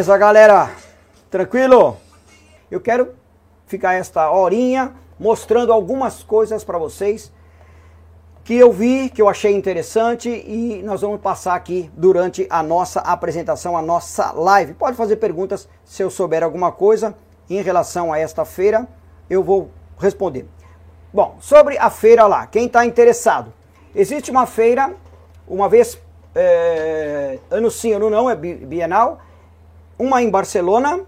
Beleza, galera? Tranquilo? Eu quero ficar esta horinha mostrando algumas coisas para vocês que eu vi, que eu achei interessante e nós vamos passar aqui durante a nossa apresentação, a nossa live. Pode fazer perguntas se eu souber alguma coisa em relação a esta feira, eu vou responder. Bom, sobre a feira lá, quem está interessado, existe uma feira, uma vez é, ano sim, ano não, é bienal, uma em Barcelona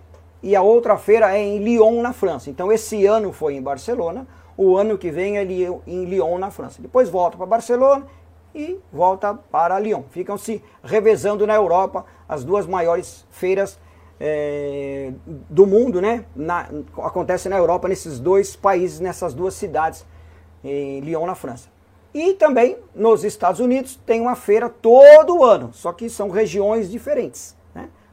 e a outra feira é em Lyon, na França. Então esse ano foi em Barcelona, o ano que vem é em Lyon, na França. Depois volta para Barcelona e volta para Lyon. Ficam se revezando na Europa as duas maiores feiras é, do mundo, né? Na, acontece na Europa, nesses dois países, nessas duas cidades, em Lyon, na França. E também nos Estados Unidos tem uma feira todo ano, só que são regiões diferentes.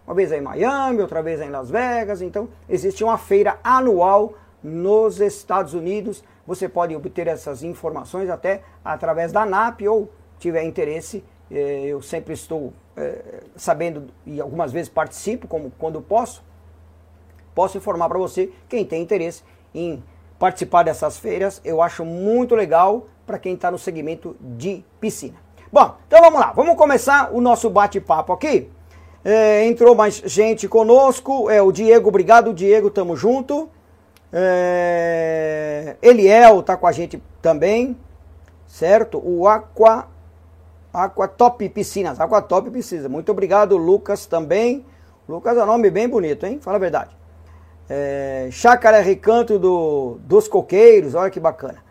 Uma vez é em Miami, outra vez é em Las Vegas. Então, existe uma feira anual nos Estados Unidos. Você pode obter essas informações até através da NAP ou tiver interesse. Eh, eu sempre estou é, sabendo e algumas vezes participo, como quando posso. Posso informar para você quem tem interesse em participar dessas feiras. Eu acho muito legal para quem está no segmento de piscina. Bom, então vamos lá, vamos começar o nosso bate-papo aqui. É, entrou mais gente conosco. É o Diego, obrigado, Diego, tamo junto. É, Eliel tá com a gente também, certo? O Aqua, Aqua Top Piscinas, Aqua Top Piscinas. Muito obrigado, Lucas também. Lucas é um nome bem bonito, hein? Fala a verdade. É, Chácara Recanto do, dos Coqueiros, olha que bacana.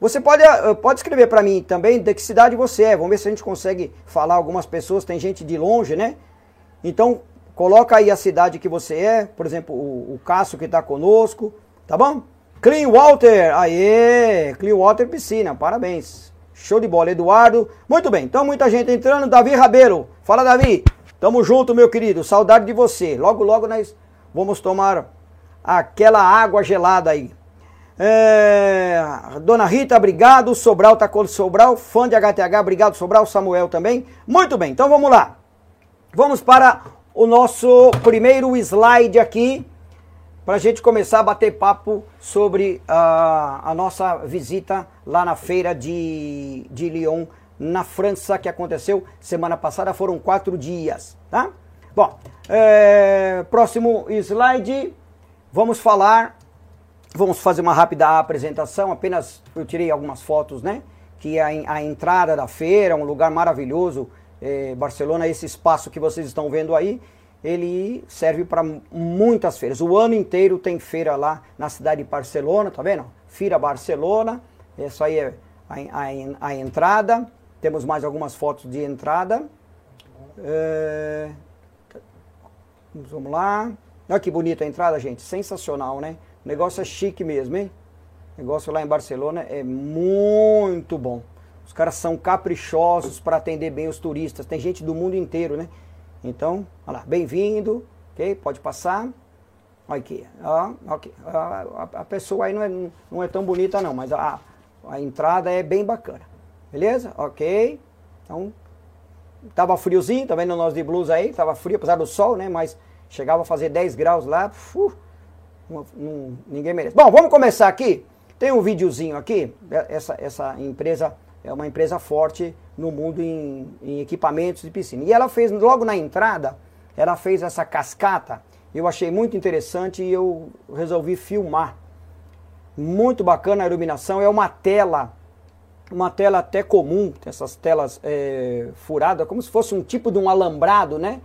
Você pode, eh, pode escrever para mim também de que cidade você é. Vamos ver se a gente consegue falar algumas pessoas. Tem gente de longe, né? Então, coloca aí a cidade que você é, por exemplo, o, o Cássio que está conosco, tá bom? Clean Water, aê, Clean Water Piscina, parabéns. Show de bola, Eduardo. Muito bem, então muita gente entrando. Davi Rabeiro, fala Davi. Tamo junto, meu querido, saudade de você. Logo, logo nós vamos tomar aquela água gelada aí. É, Dona Rita, obrigado. Sobral tá com Sobral, fã de HTH, obrigado Sobral, Samuel também. Muito bem, então vamos lá. Vamos para o nosso primeiro slide aqui, para a gente começar a bater papo sobre uh, a nossa visita lá na feira de, de Lyon, na França, que aconteceu semana passada, foram quatro dias, tá? Bom, é, próximo slide, vamos falar, vamos fazer uma rápida apresentação, apenas eu tirei algumas fotos, né? Que é a, a entrada da feira, um lugar maravilhoso, é, Barcelona, esse espaço que vocês estão vendo aí, ele serve para muitas feiras. O ano inteiro tem feira lá na cidade de Barcelona, tá vendo? Feira Barcelona, essa aí é a, a, a entrada. Temos mais algumas fotos de entrada. É, vamos lá. Olha que bonita a entrada, gente. Sensacional, né? O negócio é chique mesmo, hein? O negócio lá em Barcelona é muito bom. Os caras são caprichosos para atender bem os turistas. Tem gente do mundo inteiro, né? Então, olha lá, bem-vindo, ok? Pode passar. Olha aqui, ó, ok. A, a, pessoa aí não é, não é tão bonita não, mas a, a entrada é bem bacana. Beleza? Ok. Então, tava friozinho, tá vendo nós de blusa aí? Tava frio, apesar do sol, né? Mas chegava a fazer 10 graus lá. Uf, ninguém merece. Bom, vamos começar aqui. Tem um videozinho aqui. Essa, essa empresa é uma empresa forte no mundo em, em, equipamentos de piscina. E ela fez, logo na entrada, ela fez essa cascata. Eu achei muito interessante e eu resolvi filmar. Muito bacana a iluminação. É uma tela, uma tela até comum, essas telas é, furadas, como se fosse um tipo de um alambrado, né?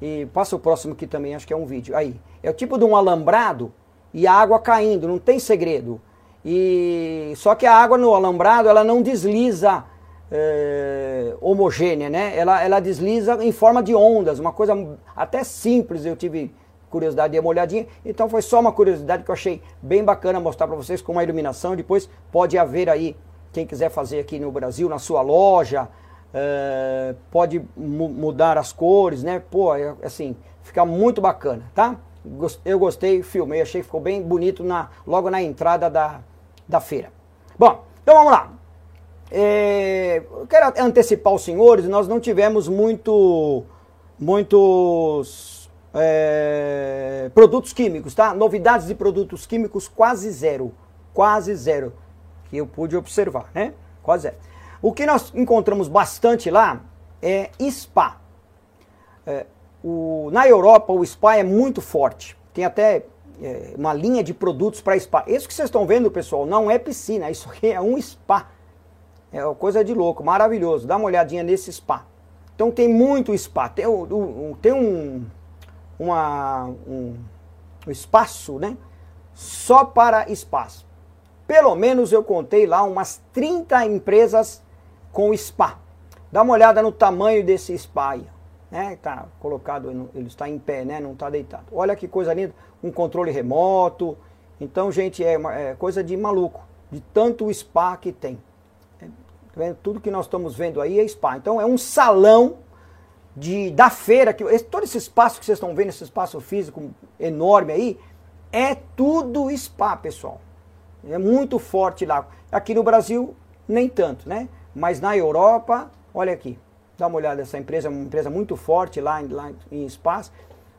E passa o próximo aqui também, acho que é um vídeo. Aí, é o tipo de um alambrado e a água caindo, não tem segredo. E só que a água no alambrado ela não desliza é, homogênea, né? Ela, ela desliza em forma de ondas, uma coisa até simples. Eu tive curiosidade de uma olhadinha. Então foi só uma curiosidade que eu achei bem bacana mostrar para vocês com uma iluminação. Depois pode haver aí quem quiser fazer aqui no Brasil na sua loja. É, pode mudar as cores, né? Pô, é, assim, fica muito bacana, tá? Eu gostei, filmei, achei que ficou bem bonito na, logo na entrada da, da feira. Bom, então vamos lá. É, quero antecipar os senhores, nós não tivemos muito, muitos é, produtos químicos, tá? Novidades de produtos químicos quase zero, quase zero, que eu pude observar, né? Quase zero. O que nós encontramos bastante lá é spa. É, o, na Europa o spa é muito forte, tem até é, uma linha de produtos para spa. Isso que vocês estão vendo, pessoal, não é piscina, isso aqui é um spa. É uma coisa de louco, maravilhoso. Dá uma olhadinha nesse spa. Então tem muito spa. Tem, um, tem um, uma, um, um espaço, né? Só para espaço. Pelo menos eu contei lá umas 30 empresas com spa. Dá uma olhada no tamanho desse spa aí. Né? Tá colocado, ele está em pé, né? Não está deitado. Olha que coisa linda, um controle remoto. Então, gente, é, uma, é coisa de maluco, de tanto spa que tem. É, tudo que nós estamos vendo aí é spa. Então, é um salão de, da feira, que todo esse espaço que vocês estão vendo, esse espaço físico enorme aí, é tudo spa, pessoal. É muito forte lá. Aqui no Brasil, nem tanto, né? Mas na Europa, olha aqui, dá uma olhada, essa empresa é uma empresa muito forte lá, lá em spas.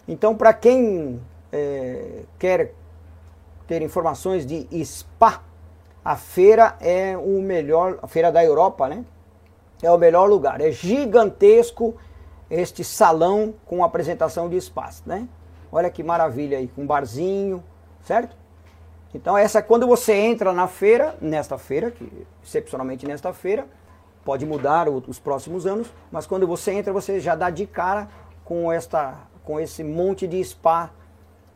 Então, para quem é, quer ter informações de spa, a feira é o melhor, a feira da Europa, né? É o melhor lugar. É gigantesco este salão com apresentação de espaço, né? Olha que maravilha aí, com um barzinho, certo? Então essa quando você entra na feira, nesta feira, que excepcionalmente nesta feira, pode mudar os próximos anos, mas quando você entra você já dá de cara com esta com esse monte de spa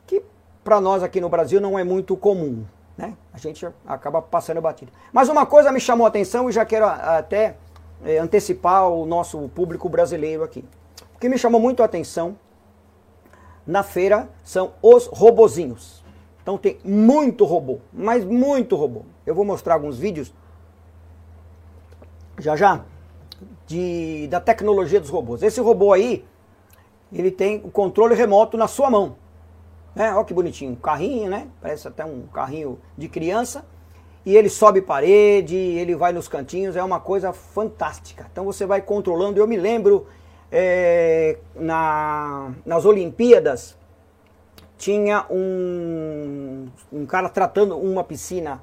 que para nós aqui no Brasil não é muito comum, né? A gente acaba passando batido. Mas uma coisa me chamou a atenção e já quero até é, antecipar o nosso público brasileiro aqui que me chamou muito a atenção na feira são os robozinhos. Então tem muito robô, mas muito robô. Eu vou mostrar alguns vídeos já já de, da tecnologia dos robôs. Esse robô aí, ele tem o controle remoto na sua mão. Né? Olha que bonitinho, um carrinho, né? Parece até um carrinho de criança. E ele sobe parede, ele vai nos cantinhos, é uma coisa fantástica. Então você vai controlando. Eu me lembro é, na, nas Olimpíadas tinha um, um cara tratando uma piscina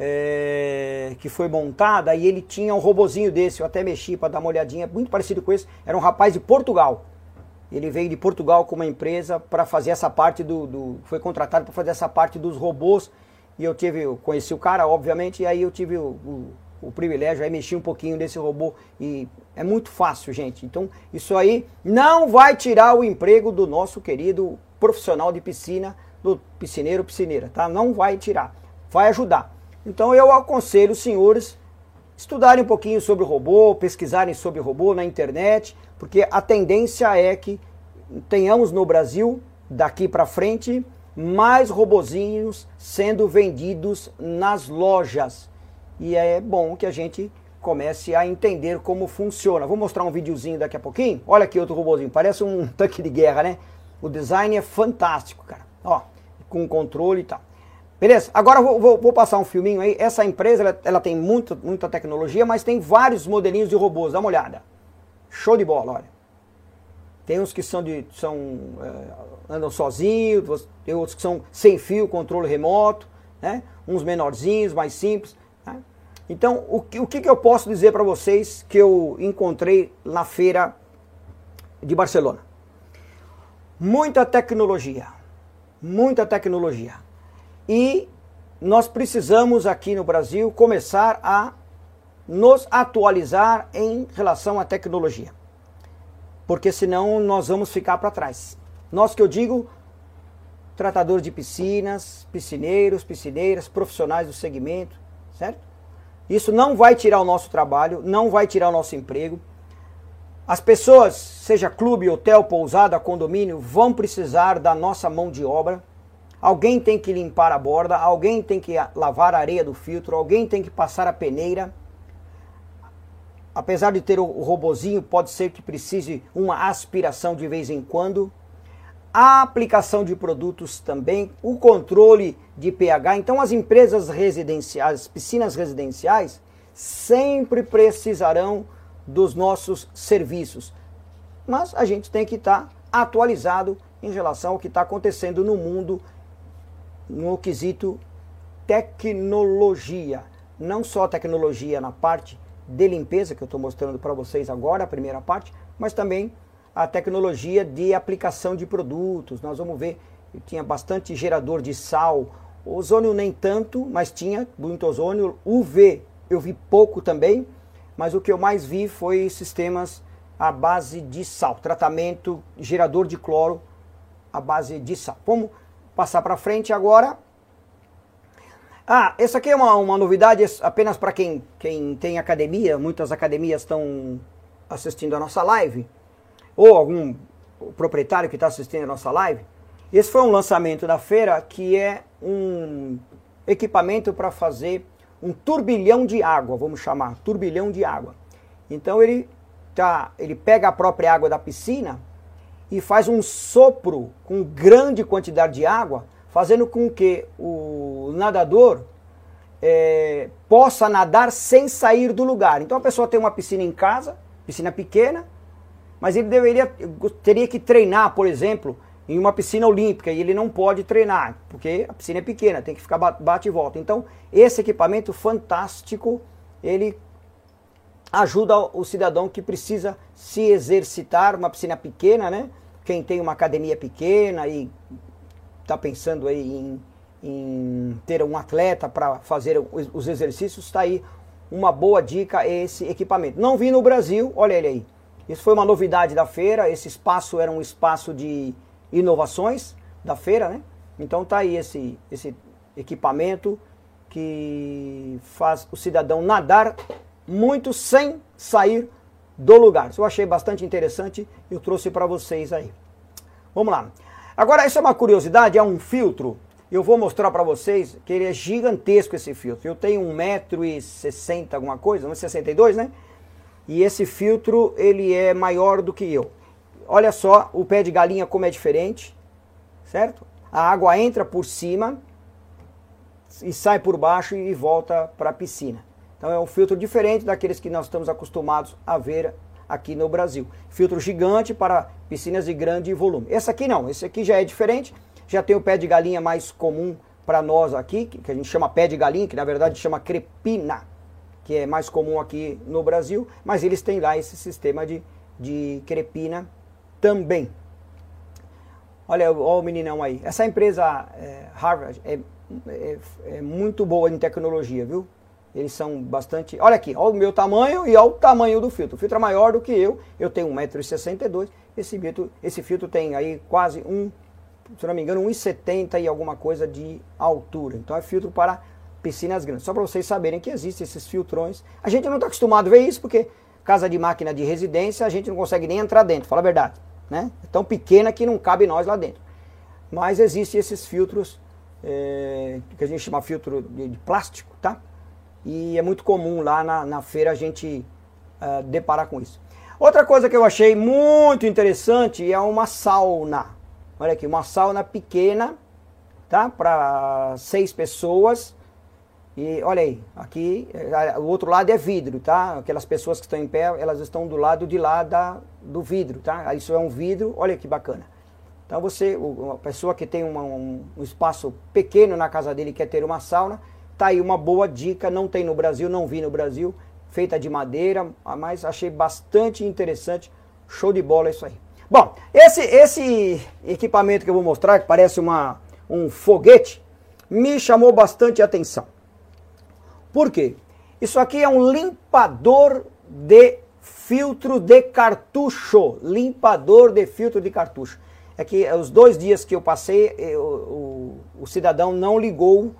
é, que foi montada e ele tinha um robozinho desse, eu até mexi para dar uma olhadinha, muito parecido com esse, era um rapaz de Portugal. Ele veio de Portugal com uma empresa para fazer essa parte do, do foi contratado para fazer essa parte dos robôs e eu tive, eu conheci o cara, obviamente, e aí eu tive o, o o privilégio aí mexer um pouquinho desse robô e é muito fácil, gente. Então, isso aí não vai tirar o emprego do nosso querido profissional de piscina, do piscineiro, piscineira, tá? Não vai tirar, vai ajudar. Então, eu aconselho os senhores estudarem um pouquinho sobre o robô, pesquisarem sobre o robô na internet, porque a tendência é que tenhamos no Brasil daqui para frente mais robozinhos sendo vendidos nas lojas e é bom que a gente comece a entender como funciona. Vou mostrar um videozinho daqui a pouquinho. Olha aqui outro robôzinho, parece um tanque de guerra, né? O design é fantástico, cara. Ó, com controle e tal. Beleza? Agora vou, vou, vou passar um filminho aí. Essa empresa ela, ela, tem muito, muita tecnologia, mas tem vários modelinhos de robôs. Dá uma olhada. Show de bola, olha. Tem uns que são de são é, andam sozinhos, tem outros que são sem fio, controle remoto, né? Uns menorzinhos, mais simples. Então, o que, o que eu posso dizer para vocês que eu encontrei na feira de Barcelona? Muita tecnologia, muita tecnologia. E nós precisamos aqui no Brasil começar a nos atualizar em relação à tecnologia. Porque senão nós vamos ficar para trás. Nós que eu digo, tratadores de piscinas, piscineiros, piscineiras, profissionais do segmento, certo? Isso não vai tirar o nosso trabalho, não vai tirar o nosso emprego. As pessoas, seja clube, hotel, pousada, condomínio, vão precisar da nossa mão de obra. Alguém tem que limpar a borda, alguém tem que lavar a areia do filtro, alguém tem que passar a peneira. Apesar de ter o robozinho, pode ser que precise uma aspiração de vez em quando a aplicação de produtos também, o controle de pH. Então, as empresas residenciais, as piscinas residenciais, sempre precisarão dos nossos serviços. Mas a gente tem que estar atualizado em relação ao que está acontecendo no mundo no quesito tecnologia. Não só tecnologia na parte de limpeza, que eu estou mostrando para vocês agora, a primeira parte, mas também a tecnologia de aplicação de produtos. Nós vamos ver, tinha bastante gerador de sal, ozônio nem tanto, mas tinha muito ozônio. UV eu vi pouco também, mas o que eu mais vi foi sistemas à base de sal, tratamento, gerador de cloro à base de sal. Vamos passar para frente agora. Ah, essa aqui é uma, uma novidade apenas para quem, quem tem academia. Muitas academias estão assistindo a nossa live. Ou algum proprietário que está assistindo a nossa live. Esse foi um lançamento da feira que é um equipamento para fazer um turbilhão de água, vamos chamar, turbilhão de água. Então ele tá, ele pega a própria água da piscina e faz um sopro com grande quantidade de água, fazendo com que o nadador é, possa nadar sem sair do lugar. Então a pessoa tem uma piscina em casa, piscina pequena, mas ele deveria teria que treinar, por exemplo, em uma piscina olímpica e ele não pode treinar, porque a piscina é pequena, tem que ficar bate e volta. Então, esse equipamento fantástico, ele ajuda o cidadão que precisa se exercitar, uma piscina pequena, né? Quem tem uma academia pequena e está pensando aí em, em, ter um atleta para fazer os exercícios, está aí uma boa dica esse equipamento. Não vi no Brasil, olha ele aí. Isso foi uma novidade da feira, esse espaço era um espaço de inovações da feira, né? Então tá aí esse, esse equipamento que faz o cidadão nadar muito sem sair do lugar. Isso eu achei bastante interessante e eu trouxe para vocês aí. Vamos lá. Agora, isso é uma curiosidade, é um filtro. Eu vou mostrar para vocês que ele é gigantesco esse filtro. Eu tenho 1,60m alguma coisa, 1,62m, né? E esse filtro, ele é maior do que eu. Olha só o pé de galinha como é diferente, certo? A água entra por cima e sai por baixo e volta para a piscina. Então é um filtro diferente daqueles que nós estamos acostumados a ver aqui no Brasil. Filtro gigante para piscinas de grande volume. Esse aqui não, esse aqui já é diferente, já tem o pé de galinha mais comum para nós aqui, que a gente chama pé de galinha, que na verdade chama crepina, que é mais comum aqui no Brasil, mas eles têm lá esse sistema de, de crepina também. Olha, olha o meninão aí. Essa empresa é, Harvard é, é, é muito boa em tecnologia, viu? Eles são bastante. Olha aqui, olha o meu tamanho e olha o tamanho do filtro. O filtro é maior do que eu, eu tenho 1,62m. Esse filtro, esse filtro tem aí quase um, se não me engano, 1,70 e alguma coisa de altura. Então é filtro para piscinas grandes. Só para vocês saberem que existem esses filtrões. A gente não está acostumado a ver isso, porque casa de máquina de residência a gente não consegue nem entrar dentro, fala a verdade. Né? É tão pequena que não cabe nós lá dentro. Mas existem esses filtros, é, que a gente chama filtro de, de plástico, tá? E é muito comum lá na, na feira a gente uh, deparar com isso. Outra coisa que eu achei muito interessante é uma sauna. Olha aqui, uma sauna pequena, tá? Para seis pessoas. E olha aí, aqui eh, o outro lado é vidro, tá? Aquelas pessoas que estão em pé, elas estão do lado de lá da, do vidro, tá? Isso é um vidro, olha que bacana. Então você, uma pessoa que tem uma, um, um espaço pequeno na casa dele e quer ter uma sauna, Tá aí uma boa dica, não tem no Brasil, não vi no Brasil, feita de madeira, mas achei bastante interessante. Show de bola isso aí. Bom, esse, esse equipamento que eu vou mostrar, que parece uma, um foguete, me chamou bastante atenção. Por quê? Isso aqui é um limpador de filtro de cartucho. Limpador de filtro de cartucho. É que os dois dias que eu passei, eu, o, o cidadão não ligou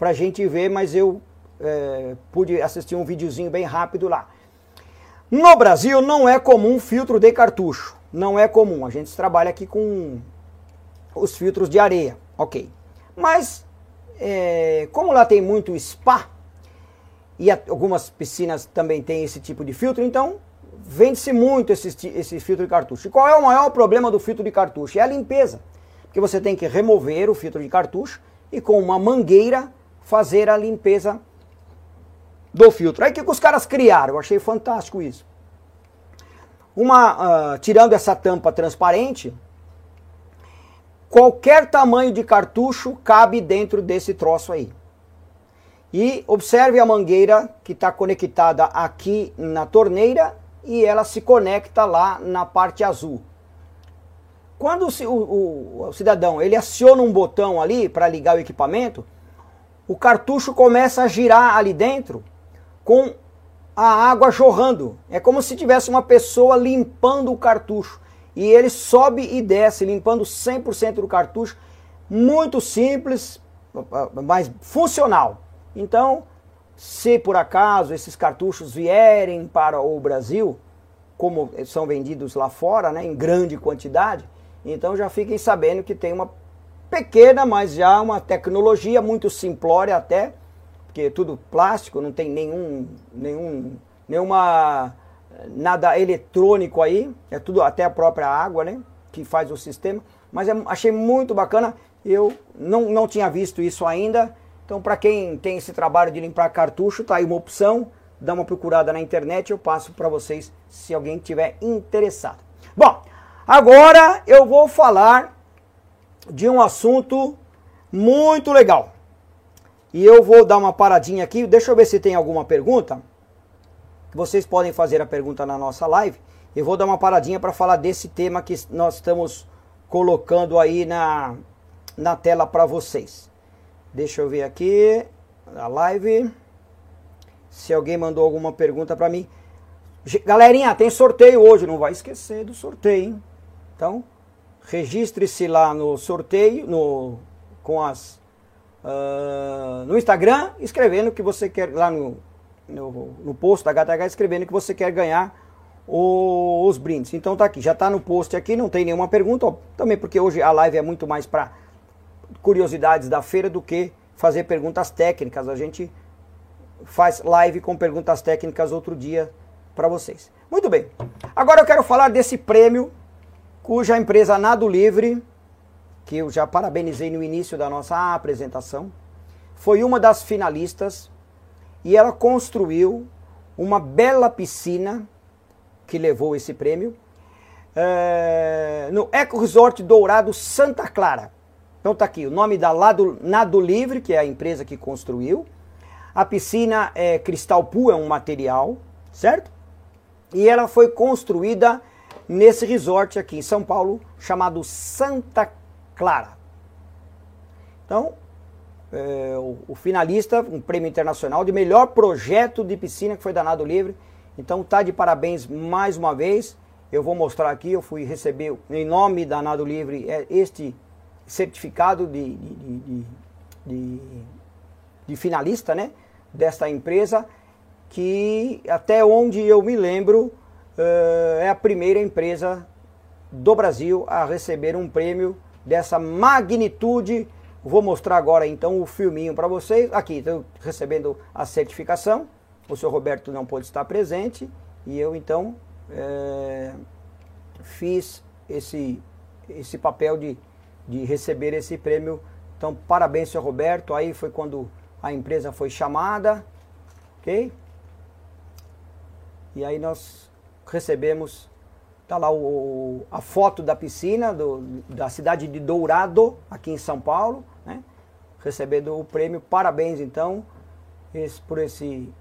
para a gente ver, mas eu é, pude assistir um videozinho bem rápido lá. No Brasil não é comum filtro de cartucho, não é comum. A gente trabalha aqui com os filtros de areia, ok. Mas é, como lá tem muito spa e algumas piscinas também têm esse tipo de filtro, então vende-se muito esse, esse filtro de cartucho. E qual é o maior problema do filtro de cartucho? É a limpeza. Porque você tem que remover o filtro de cartucho e com uma mangueira fazer a limpeza do filtro. Aí o que os caras criaram? Eu achei fantástico isso. Uma, uh, tirando essa tampa transparente, Qualquer tamanho de cartucho cabe dentro desse troço aí. E observe a mangueira que está conectada aqui na torneira e ela se conecta lá na parte azul. Quando o, o, o cidadão ele aciona um botão ali para ligar o equipamento, o cartucho começa a girar ali dentro com a água jorrando. É como se tivesse uma pessoa limpando o cartucho. E ele sobe e desce, limpando 100% do cartucho. Muito simples, mas funcional. Então, se por acaso esses cartuchos vierem para o Brasil, como são vendidos lá fora, né, em grande quantidade, então já fiquem sabendo que tem uma pequena, mas já uma tecnologia muito simplória até, porque tudo plástico, não tem nenhum, nenhum, nenhuma nada eletrônico aí, é tudo até a própria água, né, que faz o sistema. Mas é, achei muito bacana, eu não, não tinha visto isso ainda. Então, para quem tem esse trabalho de limpar cartucho, tá aí uma opção. Dá uma procurada na internet, eu passo para vocês se alguém tiver interessado. Bom, agora eu vou falar de um assunto muito legal. E eu vou dar uma paradinha aqui, deixa eu ver se tem alguma pergunta. Vocês podem fazer a pergunta na nossa live. Eu vou dar uma paradinha para falar desse tema que nós estamos colocando aí na, na tela para vocês. Deixa eu ver aqui a live. Se alguém mandou alguma pergunta para mim. Galerinha, tem sorteio hoje, não vai esquecer do sorteio, hein? Então, registre-se lá no sorteio, no, com as uh, no Instagram, escrevendo que você quer, lá no, no, no post da HTH, escrevendo que você quer ganhar o, os brindes. Então tá aqui, já tá no post aqui, não tem nenhuma pergunta, ó, também porque hoje a live é muito mais para curiosidades da feira do que fazer perguntas técnicas. A gente faz live com perguntas técnicas outro dia para vocês. Muito bem. Agora eu quero falar desse prêmio cuja empresa Nado Livre, que eu já parabenizei no início da nossa apresentação, foi uma das finalistas e ela construiu uma bela piscina que levou esse prêmio é, no Eco Resort Dourado Santa Clara. Então tá aqui o nome da Lado, Nado Livre, que é a empresa que construiu. A piscina é cristal pool, é um material, certo? E ela foi construída nesse resort aqui em São Paulo, chamado Santa Clara. Então, é, o, o, finalista, um prêmio internacional de melhor projeto de piscina que foi danado livre. Então, tá de parabéns mais uma vez. Eu vou mostrar aqui, eu fui receber em nome da Nado Livre é, este certificado de, de, de, de, finalista, né? Desta empresa, que até onde eu me lembro, é a primeira empresa do Brasil a receber um prêmio dessa magnitude. Vou mostrar agora então o filminho para vocês. Aqui, estou recebendo a certificação. O senhor Roberto não pôde estar presente e eu então é, fiz esse, esse papel de, de receber esse prêmio. Então, parabéns, senhor Roberto. Aí foi quando a empresa foi chamada, ok? E aí nós recebemos, tá lá o, a foto da piscina do, da cidade de Dourado, aqui em São Paulo, né? recebendo o prêmio. Parabéns então esse, por esse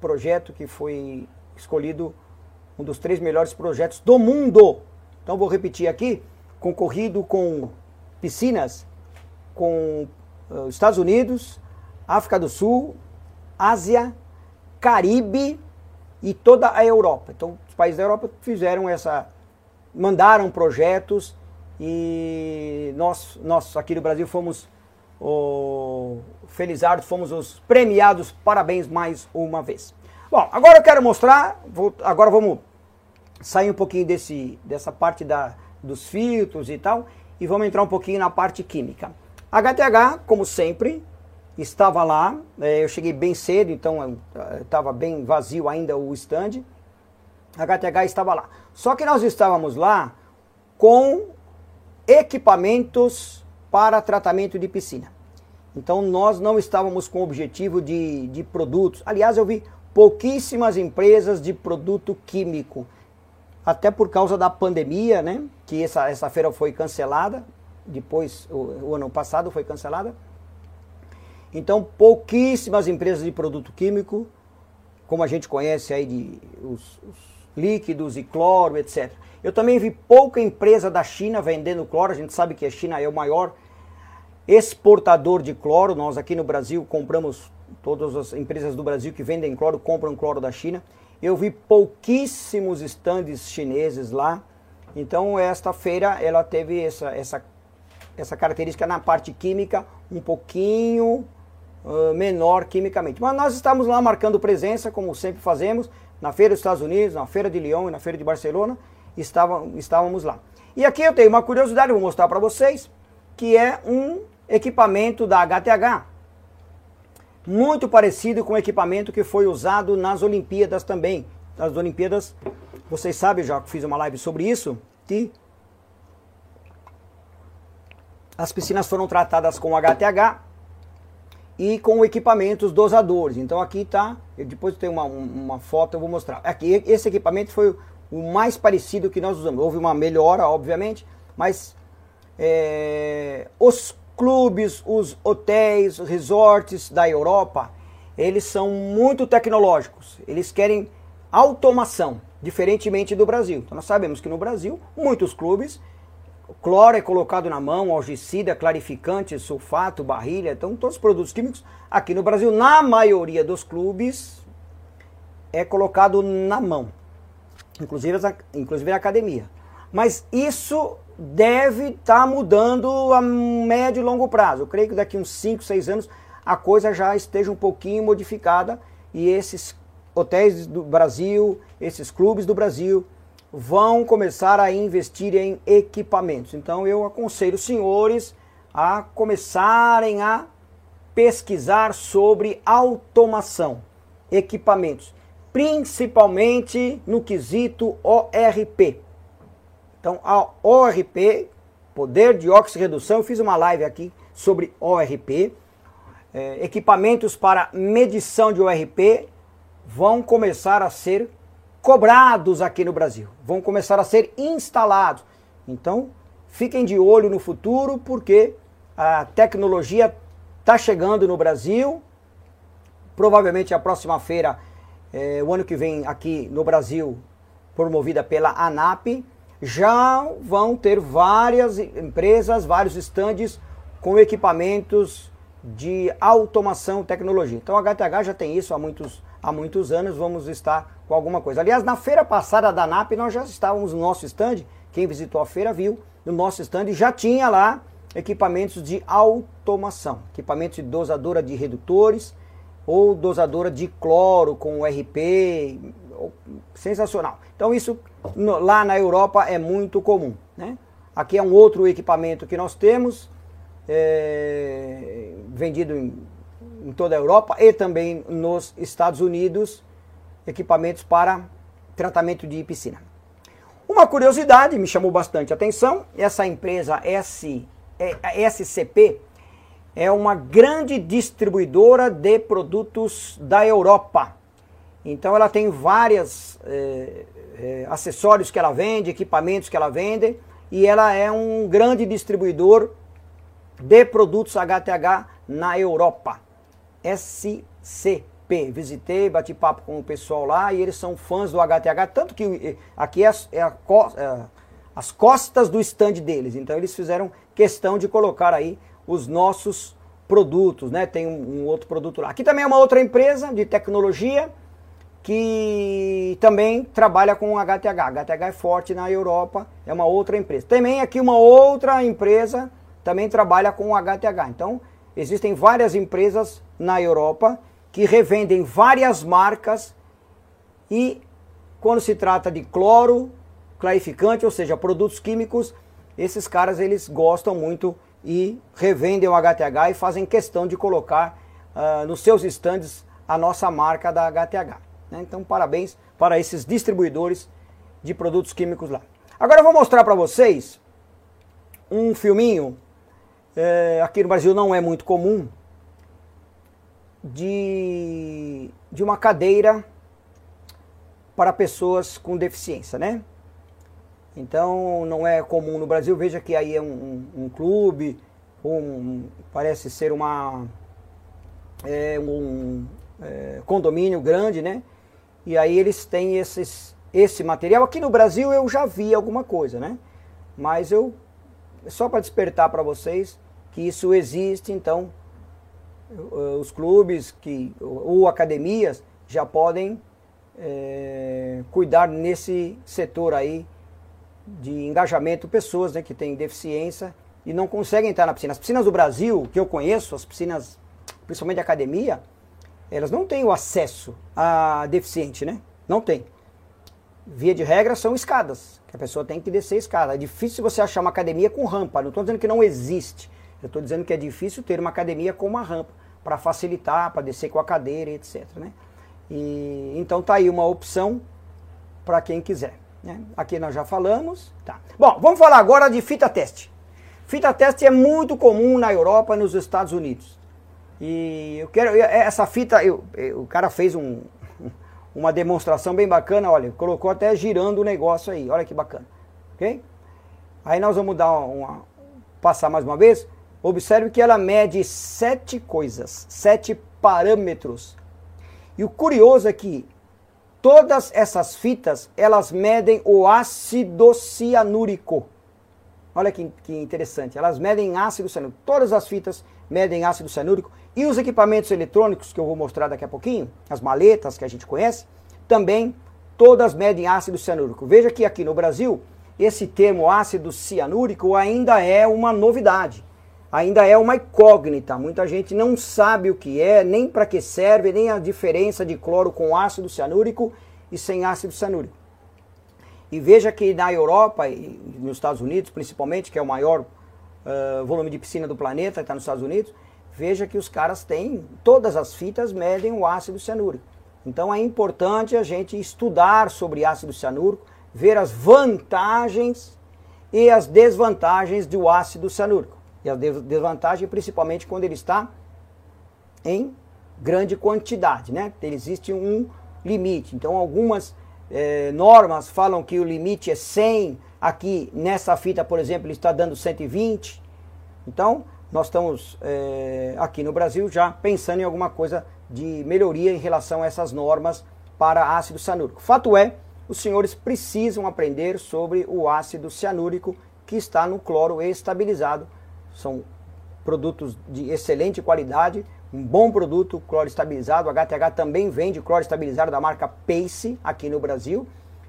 projeto que foi escolhido um dos três melhores projetos do mundo. Então vou repetir aqui, concorrido com piscinas com uh, Estados Unidos, África do Sul, Ásia, Caribe e toda a Europa. Então, os países da Europa fizeram essa, mandaram projetos e nós, nós aqui no Brasil fomos o Felizardo, fomos os premiados. Parabéns mais uma vez. Bom, agora eu quero mostrar, vou, agora vamos sair um pouquinho desse, dessa parte da, dos filtros e tal e vamos entrar um pouquinho na parte química. HTH, como sempre, estava lá. É, eu cheguei bem cedo, então estava bem vazio ainda o stand. A HTH estava lá. Só que nós estávamos lá com equipamentos para tratamento de piscina. Então nós não estávamos com o objetivo de, de produtos. Aliás, eu vi pouquíssimas empresas de produto químico. Até por causa da pandemia, né? Que essa, essa feira foi cancelada. depois, o, o ano passado foi cancelada. Então, pouquíssimas empresas de produto químico, como a gente conhece aí de os, os líquidos e cloro, etc. Eu também vi pouca empresa da China vendendo cloro. A gente sabe que a China é o maior exportador de cloro. Nós aqui no Brasil compramos, todas as empresas do Brasil que vendem cloro compram cloro da China. Eu vi pouquíssimos estandes chineses lá. Então esta feira ela teve essa, essa, essa característica na parte química um pouquinho uh, menor quimicamente. Mas nós estamos lá marcando presença, como sempre fazemos, na Feira dos Estados Unidos, na Feira de Lyon e na Feira de Barcelona, estávamos lá. E aqui eu tenho uma curiosidade, vou mostrar para vocês, que é um equipamento da HTH, muito parecido com o equipamento que foi usado nas Olimpíadas também. Nas Olimpíadas, vocês sabem, já fiz uma live sobre isso, que as piscinas foram tratadas com HTH e com equipamentos dosadores. Então aqui está, depois tem uma, uma foto, eu vou mostrar. Aqui, esse equipamento foi o mais parecido que nós usamos. Houve uma melhora, obviamente, mas é, os clubes, os hotéis, os resorts da Europa, eles são muito tecnológicos. Eles querem automação, diferentemente do Brasil. Então nós sabemos que no Brasil, muitos clubes cloro é colocado na mão, algicida, clarificante, sulfato, barrilha, então todos os produtos químicos aqui no Brasil, na maioria dos clubes, é colocado na mão, inclusive, inclusive na academia. Mas isso deve estar tá mudando a médio e longo prazo. Eu creio que daqui uns 5, 6 anos a coisa já esteja um pouquinho modificada e esses hotéis do Brasil, esses clubes do Brasil, vão começar a investir em equipamentos. Então eu aconselho os senhores a começarem a pesquisar sobre automação, equipamentos, principalmente no quesito ORP. Então, a ORP, poder de oxirredução, eu fiz uma live aqui sobre ORP. É, equipamentos para medição de ORP vão começar a ser cobrados aqui no Brasil, vão começar a ser instalados. Então, fiquem de olho no futuro, porque a tecnologia está chegando no Brasil. Provavelmente a próxima feira, é, o ano que vem aqui no Brasil, promovida pela ANAP, já vão ter várias empresas, vários estandes com equipamentos de automação tecnologia. Então a HTH já tem isso há muitos, há muitos anos, vamos estar com alguma coisa. Aliás, na feira passada da NAP, nós já estávamos no nosso stand, quem visitou a feira viu, no nosso stand já tinha lá equipamentos de automação, equipamentos de dosadora de redutores ou dosadora de cloro com RP, sensacional. Então isso no, lá na Europa é muito comum. Né? Aqui é um outro equipamento que nós temos, é, vendido em, em toda a Europa e também nos Estados Unidos, equipamentos para tratamento de piscina. Uma curiosidade me chamou bastante atenção, essa empresa S, é, SCP é uma grande distribuidora de produtos da Europa. Então ela tem vários é, é, acessórios que ela vende, equipamentos que ela vende, e ela é um grande distribuidor de produtos HTH na Europa. SCP. Visitei, bati papo com o pessoal lá e eles são fãs do HTH, tanto que eh, aqui é, é, a, é as costas do stand deles. Então eles fizeram questão de colocar aí os nossos produtos, né? Tem um, um outro produto lá. Aqui também é uma outra empresa de tecnologia que também trabalha com HTH. HTH é forte na Europa, é uma outra empresa. Também aqui uma outra empresa também trabalha com HTH. Então, existem várias empresas na Europa que revendem várias marcas e quando se trata de cloro, clarificante, ou seja, produtos químicos, esses caras eles gostam muito e revendem o HTH e fazem questão de colocar uh, nos seus estandes a nossa marca da HTH. Né? Então, parabéns para esses distribuidores de produtos químicos lá. Agora eu vou mostrar para vocês um filminho, é, aqui no Brasil não é muito comum, de, de uma cadeira para pessoas com deficiência, né? Então não é comum no Brasil, veja que aí é um, um, um clube, um, parece ser uma, é, um é, condomínio grande, né? E aí eles têm esses, esse material. Aqui no Brasil eu já vi alguma coisa, né? Mas eu, só para despertar para vocês que isso existe, então os clubes que, ou academias já podem é, cuidar nesse setor aí de engajamento, pessoas né, que têm deficiência e não conseguem entrar na piscina. As piscinas do Brasil, que eu conheço, as piscinas, principalmente de academia, elas não têm o acesso a deficiente, né? Não tem. Via de regra são escadas, que a pessoa tem que descer a escada. É difícil você achar uma academia com rampa. Não estou dizendo que não existe. Eu estou dizendo que é difícil ter uma academia com uma rampa para facilitar, para descer com a cadeira, etc. Né? E, então tá aí uma opção para quem quiser. Né? Aqui nós já falamos. Tá. Bom, vamos falar agora de fita teste. Fita teste é muito comum na Europa e nos Estados Unidos. E eu quero. Essa fita, eu, eu, o cara fez um, uma demonstração bem bacana, olha, colocou até girando o negócio aí, olha que bacana. Ok? Aí nós vamos dar uma. passar mais uma vez. Observe que ela mede sete coisas, sete parâmetros. E o curioso é que todas essas fitas, elas medem o ácido cianúrico. Olha que, que interessante, elas medem ácido cianúrico. Todas as fitas medem ácido cianúrico. E os equipamentos eletrônicos, que eu vou mostrar daqui a pouquinho, as maletas que a gente conhece, também todas medem ácido cianúrico. Veja que aqui no Brasil, esse termo ácido cianúrico ainda é uma novidade ainda é uma incógnita. Muita gente não sabe o que é, nem para que serve, nem a diferença de cloro com ácido cianúrico e sem ácido cianúrico. E veja que na Europa e nos Estados Unidos, principalmente, que é o maior uh, volume de piscina do planeta, está nos Estados Unidos, veja que os caras têm, todas as fitas medem o ácido cianúrico. Então é importante a gente estudar sobre ácido cianúrico, ver as vantagens e as desvantagens do ácido cianúrico. E a desvantagem principalmente quando ele está em grande quantidade, né? Existe um limite. Então algumas é, normas falam que o limite é 100, aqui nessa fita, por exemplo, ele está dando 120. Então nós estamos é, aqui no Brasil já pensando em alguma coisa de melhoria em relação a essas normas para ácido cianúrico. Fato é, os senhores precisam aprender sobre o ácido cianúrico que está no cloro estabilizado são produtos de excelente qualidade, um bom produto cloro estabilizado. O HTH também vende cloro estabilizado da marca Pace aqui no Brasil.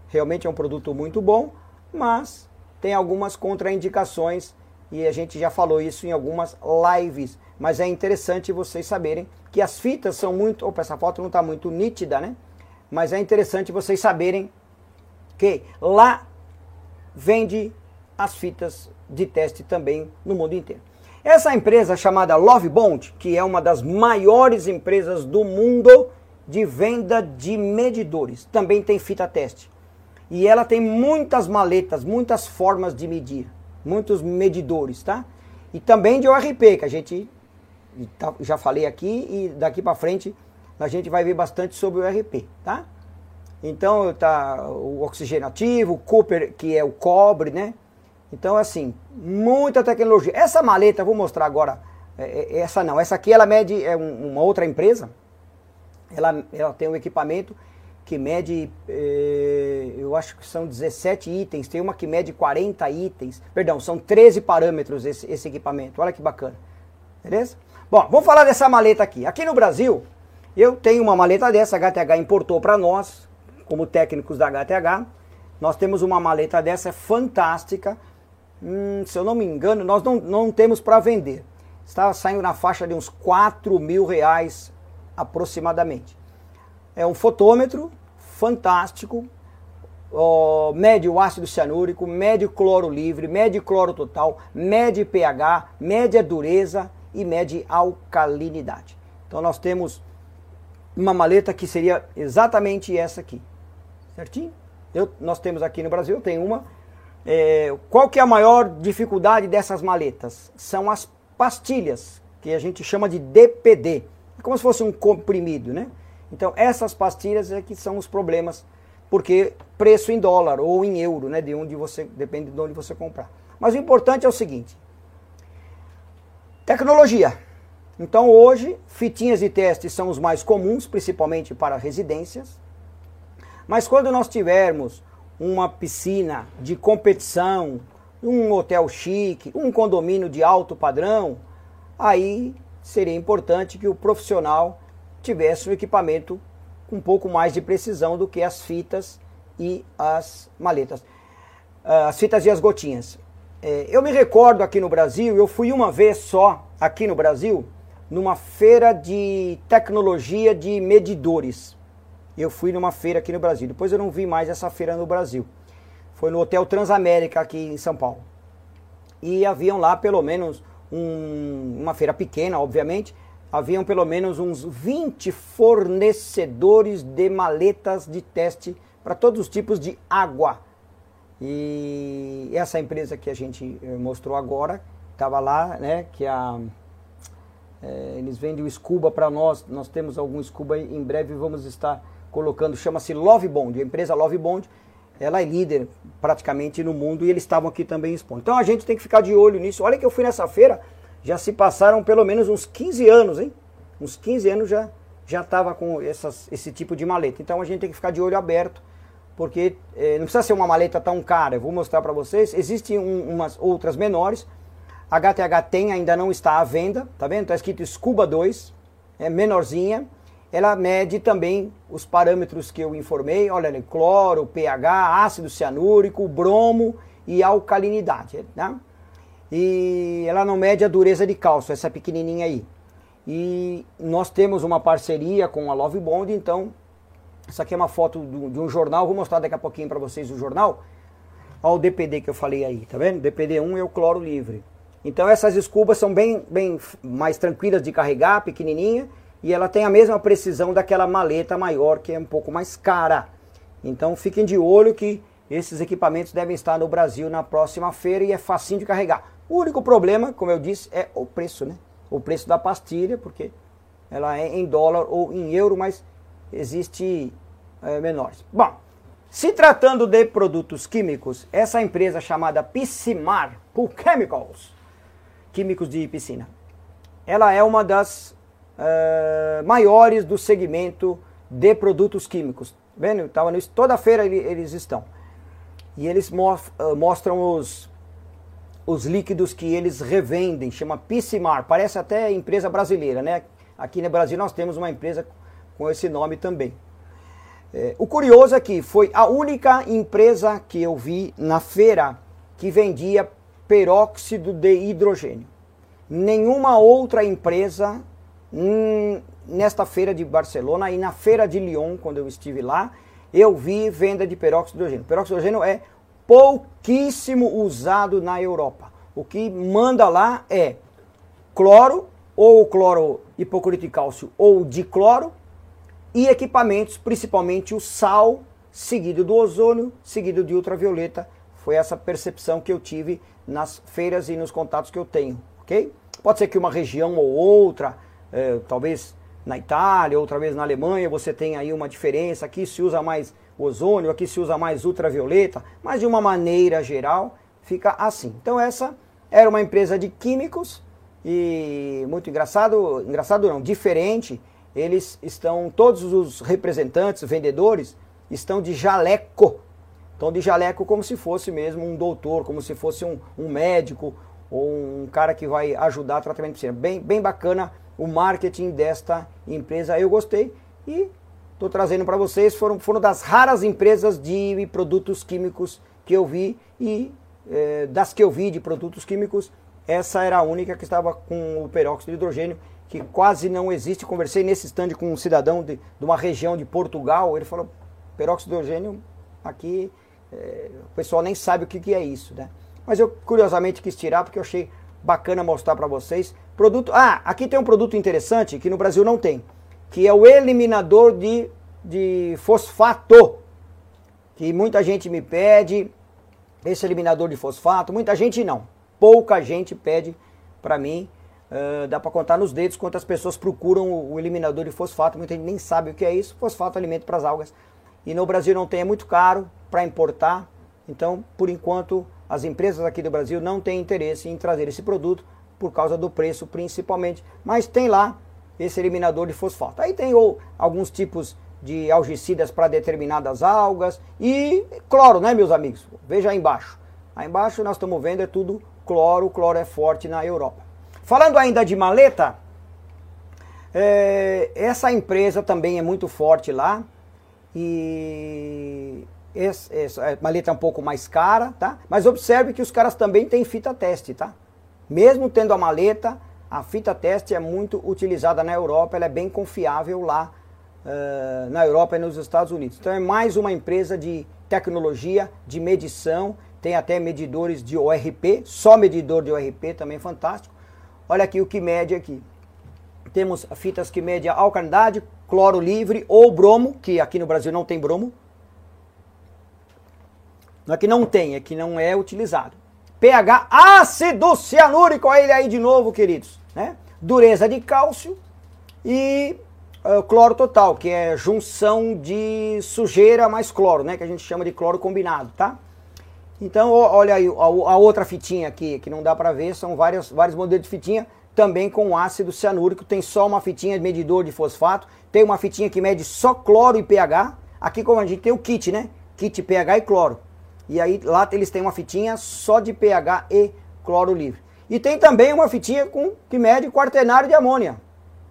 Realmente é um produto muito bom, mas tem algumas contraindicações e a gente já falou isso em algumas lives. Mas é interessante vocês saberem que as fitas são muito. Opa, essa foto não está muito nítida, né? Mas é interessante vocês saberem que lá vende as fitas de teste também no mundo inteiro. Essa empresa chamada Lovebond, que é uma das maiores empresas do mundo de venda de medidores, também tem fita teste. E ela tem muitas maletas, muitas formas de medir, muitos medidores, tá? E também de ORP, que a gente tá, já falei aqui e daqui para frente a gente vai ver bastante sobre o ORP, tá? Então tá o oxigenativo, o Cooper, que é o cobre, né? Então, assim, muita tecnologia. Essa maleta, vou mostrar agora. É, é, essa não, essa aqui ela mede, é uma outra empresa. Ela, ela tem um equipamento que mede, é, eu acho que são 17 itens. Tem uma que mede 40 itens. Perdão, são 13 parâmetros esse, esse equipamento. Olha que bacana. Beleza? Bom, vamos falar dessa maleta aqui. Aqui no Brasil, eu tenho uma maleta dessa, a HTH importou para nós, como técnicos da HTH. Nós temos uma maleta dessa fantástica hum, se eu não me engano, nós não, não temos para vender. Está saindo na faixa de uns 4 mil reais aproximadamente. É um fotômetro fantástico, ó, mede o ácido cianúrico, mede cloro livre, mede cloro total, mede pH, mede a dureza e mede alcalinidade. Então nós temos uma maleta que seria exatamente essa aqui, certinho? Eu, nós temos aqui no Brasil, tem uma é, qual que é a maior dificuldade dessas maletas? São as pastilhas, que a gente chama de DPD. É como se fosse um comprimido, né? Então essas pastilhas é que são os problemas porque preço em dólar ou em euro, né, de onde você depende de onde você comprar. Mas o importante é o seguinte: tecnologia. Então hoje, fitinhas de teste são os mais comuns, principalmente para residências. Mas quando nós tivermos uma piscina de competição, um hotel chique, um condomínio de alto padrão, aí seria importante que o profissional tivesse um equipamento com um pouco mais de precisão do que as fitas e as maletas. Ah, as fitas e as gotinhas. É, eu me recordo aqui no Brasil, eu fui uma vez só aqui no Brasil, numa feira de tecnologia de medidores eu fui numa feira aqui no Brasil. Depois eu não vi mais essa feira no Brasil. Foi no Hotel Transamérica aqui em São Paulo. E haviam lá pelo menos um, uma feira pequena, obviamente, haviam pelo menos uns 20 fornecedores de maletas de teste para todos os tipos de água. E essa empresa que a gente eh, mostrou agora, estava lá, né, que a é, eles vendem o Scuba para nós, nós temos algum Scuba em breve vamos estar colocando, chama-se Love Bond, a empresa Love Bond, ela é líder praticamente no mundo e eles estavam aqui também expondo. Então a gente tem que ficar de olho nisso. Olha que eu fui nessa feira, já se passaram pelo menos uns 15 anos, hein? Uns 15 anos já já estava com essas, esse tipo de maleta. Então a gente tem que ficar de olho aberto, porque eh, não precisa ser uma maleta tão cara. Eu vou mostrar para vocês. Existem um, umas outras menores. A HTH tem, ainda não está à venda, tá vendo? Está escrito Scuba 2, é menorzinha ela mede também os parâmetros que eu informei, olha, cloro, pH, ácido cianúrico, bromo e alcalinidade, né? E ela não mede a dureza de cálcio, essa pequenininha aí. E nós temos uma parceria com a Love Bond, então essa aqui é uma foto de um jornal, vou mostrar daqui a pouquinho para vocês o jornal. Olha o DPD que eu falei aí, tá vendo? DPD1 é o cloro livre. Então essas escubas são bem, bem mais tranquilas de carregar, pequenininha, e ela tem a mesma precisão daquela maleta maior que é um pouco mais cara. Então fiquem de olho que esses equipamentos devem estar no Brasil na próxima feira e é facinho de carregar. O único problema, como eu disse, é o preço, né? O preço da pastilha, porque ela é em dólar ou em euro, mas existe é, menores. Bom, se tratando de produtos químicos, essa empresa chamada Piscimar Pool Chemicals, químicos de piscina, ela é uma das maiores do segmento de produtos químicos. Vendo? Tava nisso, toda feira eles estão. E eles mostram os, os líquidos que eles revendem, chama Piscimar, parece até empresa brasileira, né? Aqui no Brasil nós temos uma empresa com esse nome também. É, o curioso é que foi a única empresa que eu vi na feira que vendia peróxido de hidrogênio. Nenhuma outra empresa Nesta feira de Barcelona e na feira de Lyon, quando eu estive lá, eu vi venda de peróxido de hidrogênio. Peróxido de hidrogênio é pouquíssimo usado na Europa. O que manda lá é cloro, ou cloro hipoclorito de cálcio, ou dicloro, e equipamentos, principalmente o sal, seguido do ozônio, seguido de ultravioleta. Foi essa percepção que eu tive nas feiras e nos contatos que eu tenho, ok? Pode ser que uma região ou outra é, talvez na Itália, outra vez na Alemanha, você tem aí uma diferença. Aqui se usa mais ozônio, aqui se usa mais ultravioleta, mas de uma maneira geral fica assim. Então essa era uma empresa de químicos e muito engraçado, engraçado não, diferente. Eles estão, todos os representantes, vendedores, estão de jaleco. Estão de jaleco como se fosse mesmo um doutor, como se fosse um, um médico ou um cara que vai ajudar a tratamento de piscina. Bem, bem bacana o marketing desta empresa. Eu gostei e estou trazendo para vocês. Foram, foram das raras empresas de produtos químicos que eu vi e é, das que eu vi de produtos químicos, essa era a única que estava com o peróxido de hidrogênio, que quase não existe. Conversei nesse stand com um cidadão de, de uma região de Portugal, ele falou, peróxido de hidrogênio aqui, é, o pessoal nem sabe o que, que é isso, né? Mas eu curiosamente quis tirar porque eu achei bacana mostrar para vocês. Produto, ah, aqui tem um produto interessante que no Brasil não tem, que é o eliminador de, de fosfato, que muita gente me pede, esse eliminador de fosfato, muita gente não, pouca gente pede para mim, uh, dá para contar nos dedos quantas pessoas procuram o eliminador de fosfato, muita gente nem sabe o que é isso, fosfato é alimento para as algas. e no Brasil não tem, é muito caro para importar. Então, por enquanto, as empresas aqui do Brasil não têm interesse em trazer esse produto por causa do preço principalmente, mas tem lá esse eliminador de fosfato. Aí tem ou, alguns tipos de algicidas para determinadas algas e cloro, né, meus amigos? Veja aí embaixo. Aí embaixo nós estamos vendo é tudo cloro, o cloro é forte na Europa. Falando ainda de maleta, é, essa empresa também é muito forte lá e essa, essa maleta é um pouco mais cara, tá? Mas observe que os caras também têm fita teste, tá? Mesmo tendo a maleta, a fita teste é muito utilizada na Europa, ela é bem confiável lá uh, na Europa e nos Estados Unidos. Então é mais uma empresa de tecnologia, de medição, tem até medidores de ORP, só medidor de ORP também fantástico. Olha aqui o que mede aqui. Temos fitas que medem alcalinidade, cloro livre ou bromo, que aqui no Brasil não tem bromo. Não é que não tem, é que não é utilizado. pH ácido cianúrico, olha ele aí de novo, queridos. Né? Dureza de cálcio e uh, cloro total, que é junção de sujeira mais cloro, né? Que a gente chama de cloro combinado, tá? Então, olha aí a, outra fitinha aqui, que não dá para ver, são vários, vários modelos de fitinha, também com ácido cianúrico, tem só uma fitinha de medidor de fosfato, tem uma fitinha que mede só cloro e pH, aqui como a gente tem o kit, né? Kit pH e cloro. E aí lá eles têm uma fitinha só de pH e cloro livre. E tem também uma fitinha com, que mede quaternário de amônia.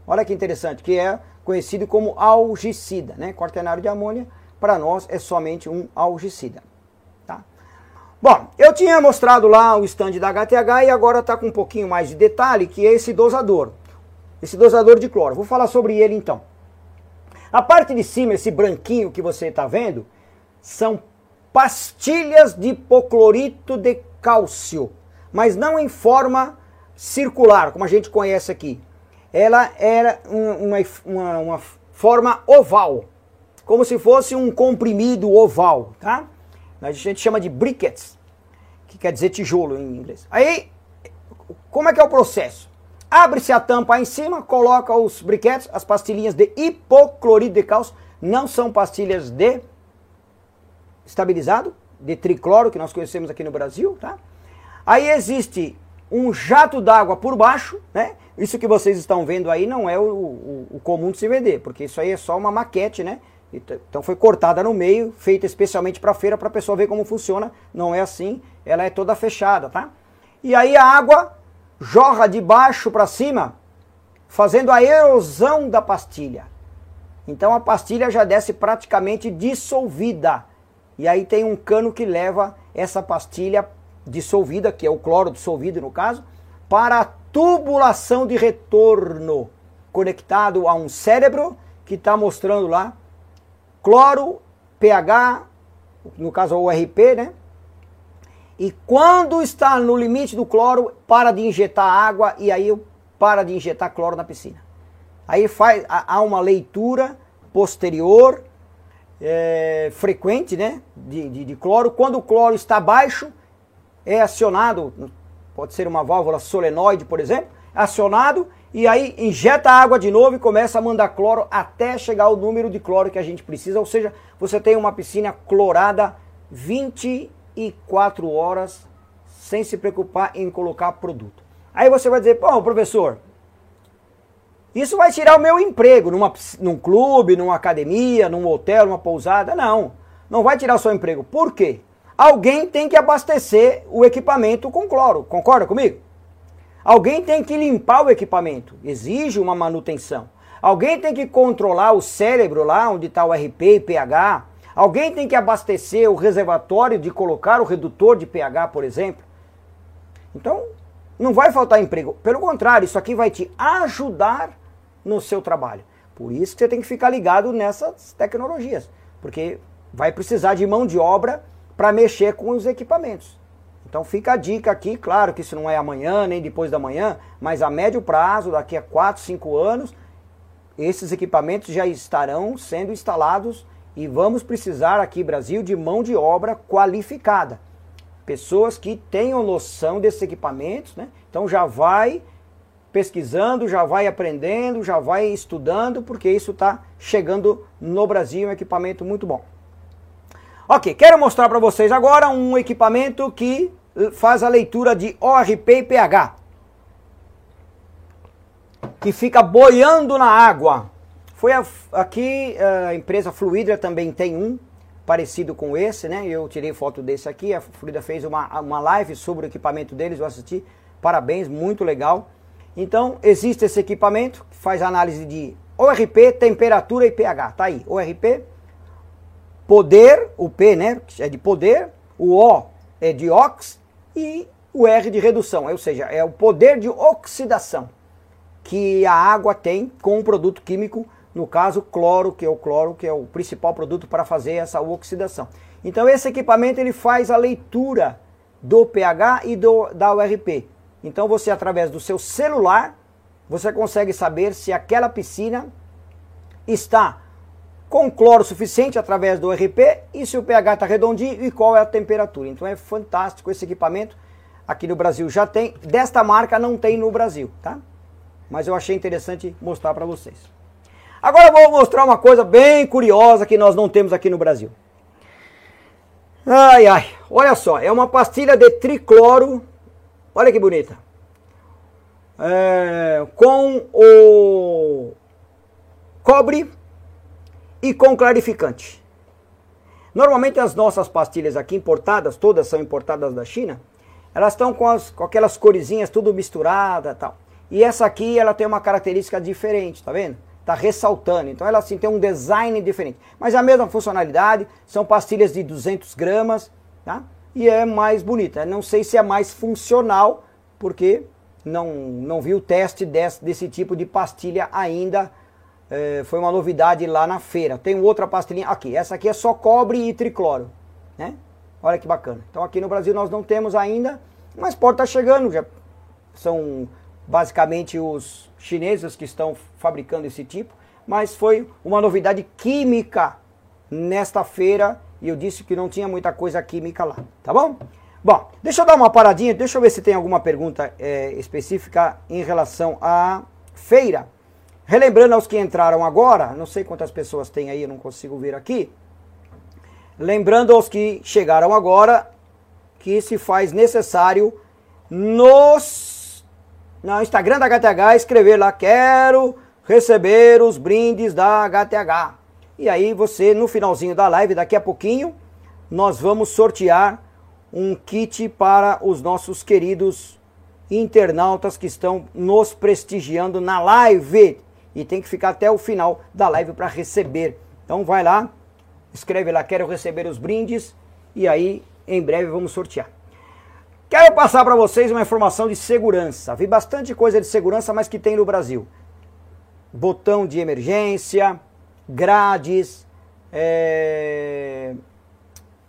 Olha que interessante, que é conhecido como algicida, né? Quaternário de amônia, para nós é somente um algicida. Tá? Bom, eu tinha mostrado lá o stand da HTH e agora está com um pouquinho mais de detalhe, que é esse dosador. Esse dosador de cloro. Vou falar sobre ele então. A parte de cima, esse branquinho que você está vendo, são pastilhas de hipoclorito de cálcio, mas não em forma circular, como a gente conhece aqui. Ela era uma, uma, uma forma oval, como se fosse um comprimido oval, tá? A gente chama de briquettes, que quer dizer tijolo em inglês. Aí, como é que é o processo? Abre-se a tampa aí em cima, coloca os briquetes, as pastilhinhas de hipoclorito de cálcio, não são pastilhas de estabilizado, de tricloro, que nós conhecemos aqui no Brasil, tá? Aí existe um jato d'água por baixo, né? Isso que vocês estão vendo aí não é o, o, o, comum de se vender, porque isso aí é só uma maquete, né? Então foi cortada no meio, feita especialmente para feira para a pessoa ver como funciona. Não é assim, ela é toda fechada, tá? E aí a água jorra de baixo para cima, fazendo a erosão da pastilha. Então a pastilha já desce praticamente dissolvida. E aí tem um cano que leva essa pastilha dissolvida, que é o cloro dissolvido no caso, para a tubulação de retorno, conectado a um cérebro que está mostrando lá cloro, pH, no caso o RP, né? E quando está no limite do cloro, para de injetar água e aí para de injetar cloro na piscina. Aí faz, há uma leitura posterior é, frequente né, de, de, de, cloro. Quando o cloro está baixo, é acionado, pode ser uma válvula solenoide, por exemplo, acionado e aí injeta água de novo e começa a mandar cloro até chegar ao número de cloro que a gente precisa. Ou seja, você tem uma piscina clorada 24 horas sem se preocupar em colocar produto. Aí você vai dizer, pô, professor, isso vai tirar o meu emprego numa, num clube, numa academia, num hotel, numa pousada. Não, não vai tirar o seu emprego. Por quê? Alguém tem que abastecer o equipamento com cloro. Concorda comigo? Alguém tem que limpar o equipamento. Exige uma manutenção. Alguém tem que controlar o cérebro lá onde está o RP e pH. Alguém tem que abastecer o reservatório de colocar o redutor de pH, por exemplo. Então, não vai faltar emprego. Pelo contrário, isso aqui vai te ajudar no seu trabalho. Por isso que você tem que ficar ligado nessas tecnologias, porque vai precisar de mão de obra para mexer com os equipamentos. Então fica a dica aqui, claro que isso não é amanhã nem depois da manhã, mas a médio prazo, daqui a 4, 5 anos, esses equipamentos já estarão sendo instalados e vamos precisar aqui, Brasil, de mão de obra qualificada pessoas que tenham noção desses equipamentos, né? Então já vai pesquisando, já vai aprendendo, já vai estudando, porque isso está chegando no Brasil, um equipamento muito bom. Ok, quero mostrar para vocês agora um equipamento que faz a leitura de ORP e pH. Que fica boiando na água. Foi a, aqui, a empresa Fluidra também tem um parecido com esse, né? Eu tirei foto desse aqui, a Fluidra fez uma, uma live sobre o equipamento deles, eu assisti. Parabéns, muito legal. Então, existe esse equipamento que faz análise de ORP, temperatura e pH. Tá aí, ORP, poder, o P, né, é de poder, o O é de ox e o R de redução, ou seja, é o poder de oxidação que a água tem com um produto químico, no caso cloro, que é o cloro, que é o principal produto para fazer essa oxidação. Então esse equipamento ele faz a leitura do pH e do, da URP. Então você através do seu celular, você consegue saber se aquela piscina está com cloro suficiente através do RP e se o pH está redondinho e qual é a temperatura. Então é fantástico esse equipamento. Aqui no Brasil já tem, desta marca não tem no Brasil, tá? Mas eu achei interessante mostrar para vocês. Agora eu vou mostrar uma coisa bem curiosa que nós não temos aqui no Brasil. Ai, ai, olha só, é uma pastilha de tricloro, olha que bonita. É, com o cobre e com clarificante. Normalmente as nossas pastilhas aqui importadas, todas são importadas da China, elas estão com, com aquelas coresinhas tudo misturada tal. E essa aqui ela tem uma característica diferente, tá vendo? Tá ressaltando, então ela assim tem um design diferente. Mas é a mesma funcionalidade, são pastilhas de 200 gramas, tá? E é mais bonita. Não sei se é mais funcional, porque não, não vi o teste desse, desse tipo de pastilha ainda é, foi uma novidade lá na feira. Tem outra pastilhinha aqui. Essa aqui é só cobre e tricloro, né? Olha que bacana. Então aqui no Brasil nós não temos ainda, mas pode estar tá chegando. Já são basicamente os chineses que estão fabricando esse tipo, mas foi uma novidade química nesta feira e eu disse que não tinha muita coisa química lá, tá bom? Bom, deixa eu dar uma paradinha, deixa eu ver se tem alguma pergunta é, específica em relação à feira. Relembrando aos que entraram agora, não sei quantas pessoas tem aí, eu não consigo ver aqui. Lembrando aos que chegaram agora que se faz necessário nos no Instagram da HTH escrever lá quero receber os brindes da HTH. E aí você no finalzinho da live, daqui a pouquinho, nós vamos sortear um kit para os nossos queridos internautas que estão nos prestigiando na live e tem que ficar até o final da live para receber. Então vai lá, escreve lá, quero receber os brindes e aí em breve vamos sortear. Quero passar para vocês uma informação de segurança. Vi bastante coisa de segurança, mas que tem no Brasil. Botão de emergência, grades, é...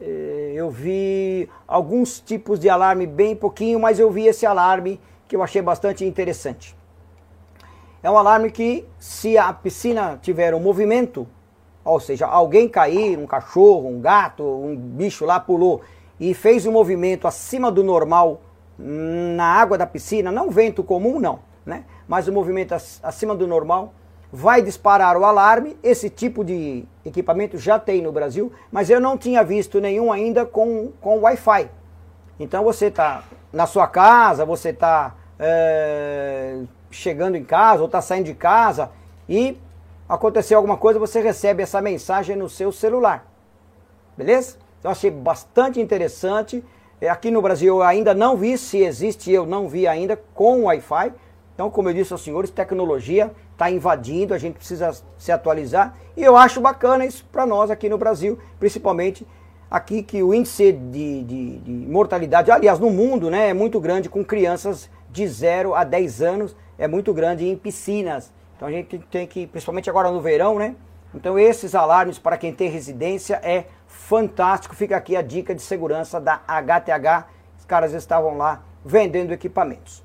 É... eu vi alguns tipos de alarme bem pouquinho, mas eu vi esse alarme que eu achei bastante interessante. É um alarme que, se a piscina tiver um movimento, ou seja, alguém cair, um cachorro, um gato, um bicho lá pulou e fez um movimento acima do normal na água da piscina, não vento comum não, né? Mas o um movimento acima do normal vai disparar o alarme. Esse tipo de equipamento já tem no Brasil, mas eu não tinha visto nenhum ainda com, com Wi-Fi. Então você está na sua casa, você está é, chegando em casa ou está saindo de casa e aconteceu alguma coisa, você recebe essa mensagem no seu celular. Beleza? Então achei bastante interessante. É, aqui no Brasil eu ainda não vi, se existe eu não vi ainda com Wi-Fi. Então, como eu disse aos senhores, tecnologia está invadindo, a gente precisa se atualizar. E eu acho bacana isso para nós aqui no Brasil, principalmente aqui que o índice de, de, de mortalidade, aliás, no mundo, né, é muito grande com crianças de 0 a 10 anos é muito grande em piscinas. Então a gente tem que, principalmente agora no verão, né? Então esses alarmes para quem tem residência é fantástico. Fica aqui a dica de segurança da HTH. Os caras estavam lá vendendo equipamentos.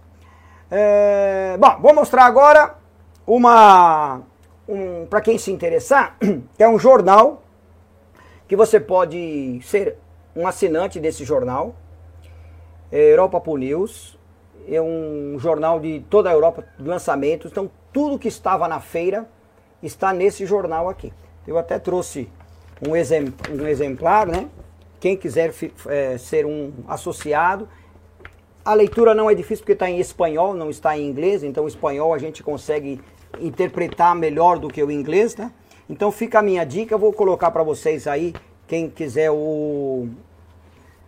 É, bom, vou mostrar agora uma um, para quem se interessar, é um jornal que você pode ser um assinante desse jornal, é Europa Pool News é um jornal de toda a Europa de lançamentos. Então, tudo que estava na feira está nesse jornal aqui. Eu até trouxe um, exemplar, né? Quem quiser é, ser um associado. A leitura não é difícil porque está em espanhol, não está em inglês, então o espanhol a gente consegue interpretar melhor do que o inglês, né? Então fica a minha dica, eu vou colocar para vocês aí, quem quiser o,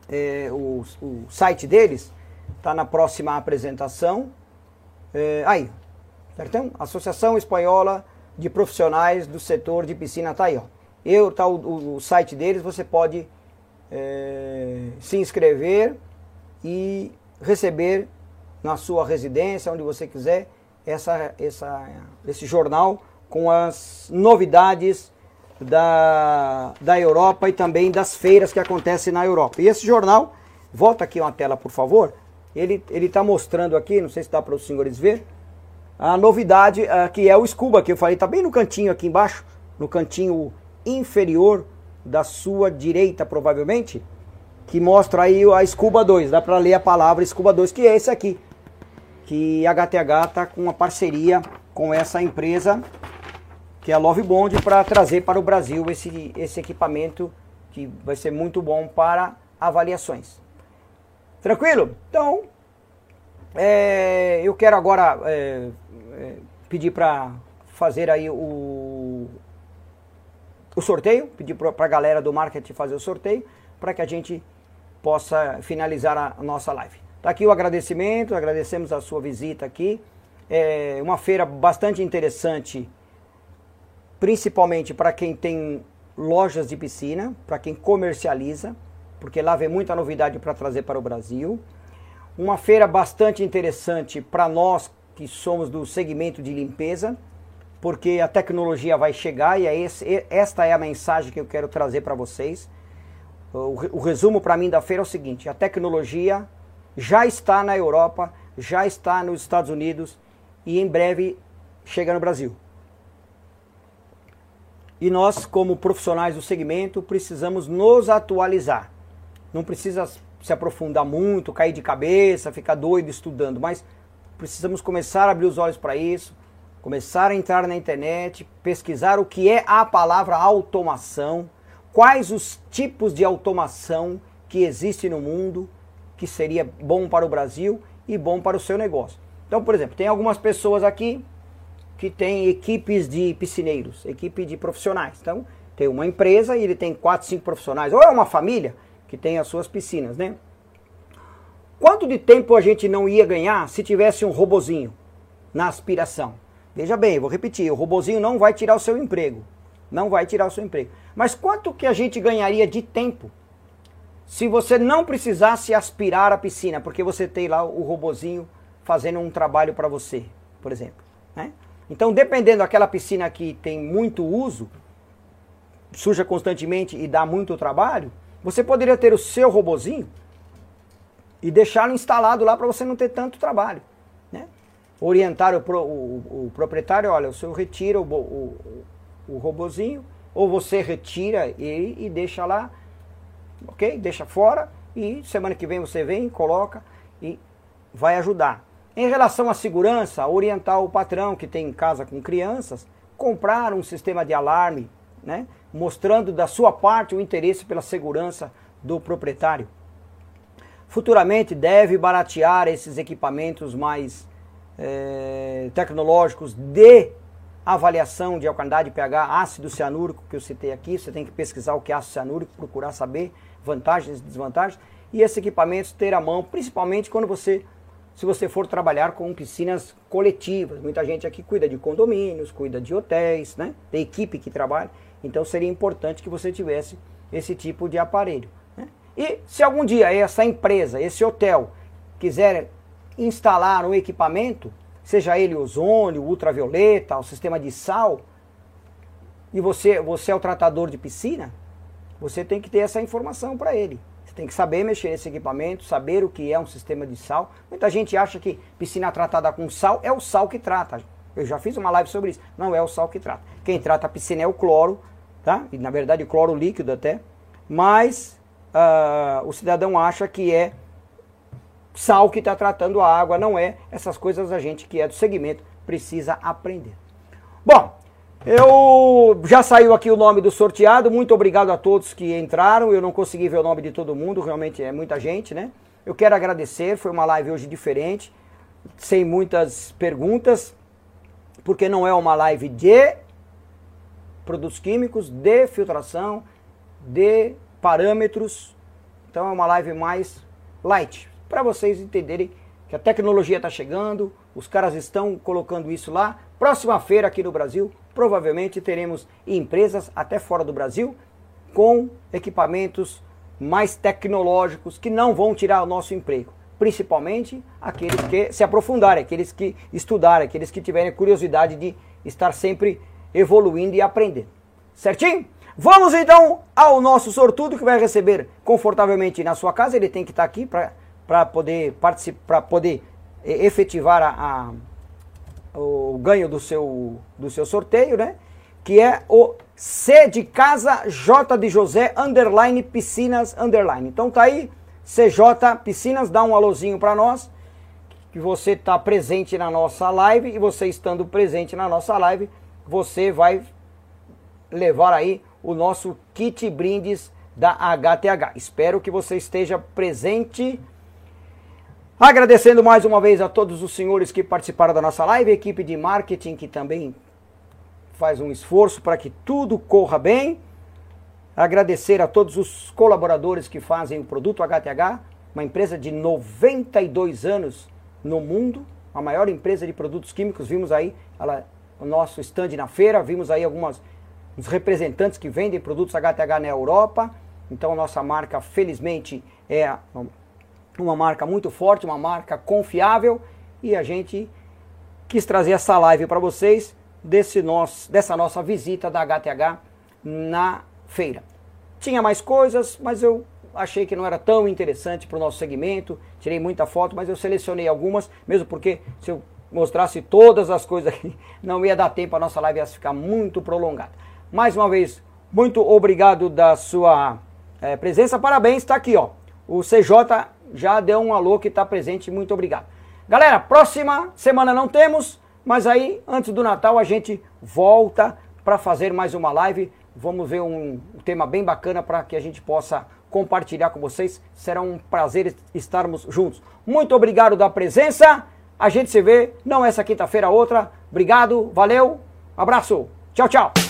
é, o, o, site deles, tá na próxima apresentação. É, aí, certo? Associação Espanhola de Profissionais do Setor de Piscina, tá aí, ó. Eu, tá o, o, o site deles, você pode é, se inscrever e receber na sua residência, onde você quiser, essa, essa, esse jornal com as novidades da, da Europa e também das feiras que acontecem na Europa. E esse jornal, volta aqui uma tela por favor, ele está mostrando aqui, não sei se dá para os senhores ver, a novidade uh, que é o Scuba, que eu falei, está bem no cantinho aqui embaixo, no cantinho inferior da sua direita provavelmente, que mostra aí a Scuba 2, dá para ler a palavra Scuba 2, que é esse aqui, que a HTH está com uma parceria com essa empresa que é a Love Bond, para trazer para o Brasil esse, esse equipamento que vai ser muito bom para avaliações. Tranquilo? Então, é, eu quero agora é, é, pedir para fazer aí o, o sorteio, pedir para a galera do marketing fazer o sorteio, para que a gente possa finalizar a, nossa live. Tá aqui o agradecimento, agradecemos a sua visita aqui. É uma feira bastante interessante principalmente para quem tem lojas de piscina, para quem comercializa, porque lá vem muita novidade para trazer para o Brasil. Uma feira bastante interessante para nós que somos do segmento de limpeza, porque a tecnologia vai chegar e é esse, esta é a mensagem que eu quero trazer para vocês. O, o resumo para mim da feira é o seguinte: a tecnologia já está na Europa, já está nos Estados Unidos e em breve chega no Brasil. E nós, como profissionais do segmento, precisamos nos atualizar. Não precisa se aprofundar muito, cair de cabeça, ficar doido estudando, mas precisamos começar a abrir os olhos para isso, começar a entrar na internet, pesquisar o que é a palavra automação, quais os tipos de automação que existem no mundo, que seria bom para o Brasil e bom para o seu negócio. Então, por exemplo, tem algumas pessoas aqui que tem equipes de piscineiros, equipe de profissionais. Então, tem uma empresa e ele tem quatro, cinco profissionais, ou é uma família que tem as suas piscinas, né? Quanto de tempo a gente não ia ganhar se tivesse um robozinho na aspiração? Veja bem, vou repetir, o robozinho não vai tirar o seu emprego. Não vai tirar o seu emprego. Mas quanto que a gente ganharia de tempo se você não precisasse aspirar a piscina, porque você tem lá o robozinho fazendo um trabalho para você, por exemplo, né? Então, dependendo daquela piscina que tem muito uso, suja constantemente e dá muito trabalho, você poderia ter o seu robozinho e deixá-lo instalado lá para você não ter tanto trabalho. Né? Orientar o, pro, o, o, proprietário, olha, o senhor retira o, o, o robozinho, ou você retira ele e deixa lá, ok? Deixa fora e semana que vem você vem, coloca e vai ajudar. Em relação à segurança, orientar o patrão que tem casa com crianças, comprar um sistema de alarme, né, mostrando da sua parte o interesse pela segurança do proprietário. Futuramente deve baratear esses equipamentos mais é, tecnológicos de avaliação de alcalinidade pH, ácido cianúrico que eu citei aqui, você tem que pesquisar o que é ácido cianúrico, procurar saber vantagens e desvantagens, e esses equipamentos ter à mão, principalmente quando você se você for trabalhar com piscinas coletivas. Muita gente aqui cuida de condomínios, cuida de hotéis, né? Tem equipe que trabalha. Então seria importante que você tivesse esse tipo de aparelho. Né? E se algum dia essa empresa, esse hotel, quiser instalar um equipamento, seja ele ozônio, ultravioleta, o sistema de sal, e você, você é o tratador de piscina, você tem que ter essa informação para ele tem que saber mexer nesse equipamento, saber o que é um sistema de sal. Muita gente acha que piscina tratada com sal é o sal que trata. Eu já fiz uma live sobre isso. Não é o sal que trata. Quem trata a piscina é o cloro, tá? E na verdade cloro líquido até. Mas uh, o cidadão acha que é sal que está tratando a água, não é. Essas coisas a gente que é do segmento precisa aprender. Bom, Eu já saiu aqui o nome do sorteado. Muito obrigado a todos que entraram. Eu não consegui ver o nome de todo mundo, realmente é muita gente, né? Eu quero agradecer. Foi uma live hoje diferente, sem muitas perguntas, porque não é uma live de produtos químicos, de filtração, de parâmetros. Então é uma live mais light, para vocês entenderem que a tecnologia está chegando, os caras estão colocando isso lá. Próxima feira aqui no Brasil, provavelmente teremos empresas até fora do Brasil com equipamentos mais tecnológicos que não vão tirar o nosso emprego. Principalmente aqueles que se aprofundarem, aqueles que estudarem, aqueles que tiverem curiosidade de estar sempre evoluindo e aprendendo. Certinho? Vamos então ao nosso sortudo que vai receber confortavelmente na sua casa. Ele tem que estar aqui para poder participar, para poder efetivar a, a, o ganho do seu, do seu sorteio, né? Que é o C de casa J de José underline piscinas underline. Então tá aí CJ Piscinas, dá um alôzinho para nós que você está presente na nossa live e você estando presente na nossa live, você vai levar aí o nosso kit brindes da HTH. Espero que você esteja presente. Agradecendo mais uma vez a todos os senhores que participaram da nossa live, equipe de marketing que também faz um esforço para que tudo corra bem. Agradecer a todos os colaboradores que fazem o produto HTH, uma empresa de 92 anos no mundo, a maior empresa de produtos químicos. Vimos aí ela, o nosso stand na feira, vimos aí algumas os representantes que vendem produtos HTH na Europa. Então, nossa marca, felizmente, é uma marca muito forte, uma marca confiável. E a gente quis trazer essa live para vocês desse nosso, dessa nossa visita da HTH na feira. Tinha mais coisas, mas eu achei que não era tão interessante para o nosso segmento. Tirei muita foto, mas eu selecionei algumas, mesmo porque se eu mostrasse todas as coisas aqui, não ia dar tempo, a nossa live ia ficar muito prolongada. Mais uma vez, muito obrigado da sua é, presença. Parabéns, está aqui, ó. O CJ já deu um alô que está presente. Muito obrigado. Galera, próxima semana não temos, mas aí antes do Natal a gente volta para fazer mais uma live. Vamos ver um tema bem bacana para que a gente possa compartilhar com vocês. Será um prazer estarmos juntos. Muito obrigado da presença. A gente se vê, não essa quinta-feira, outra. Obrigado, valeu, abraço, tchau, tchau.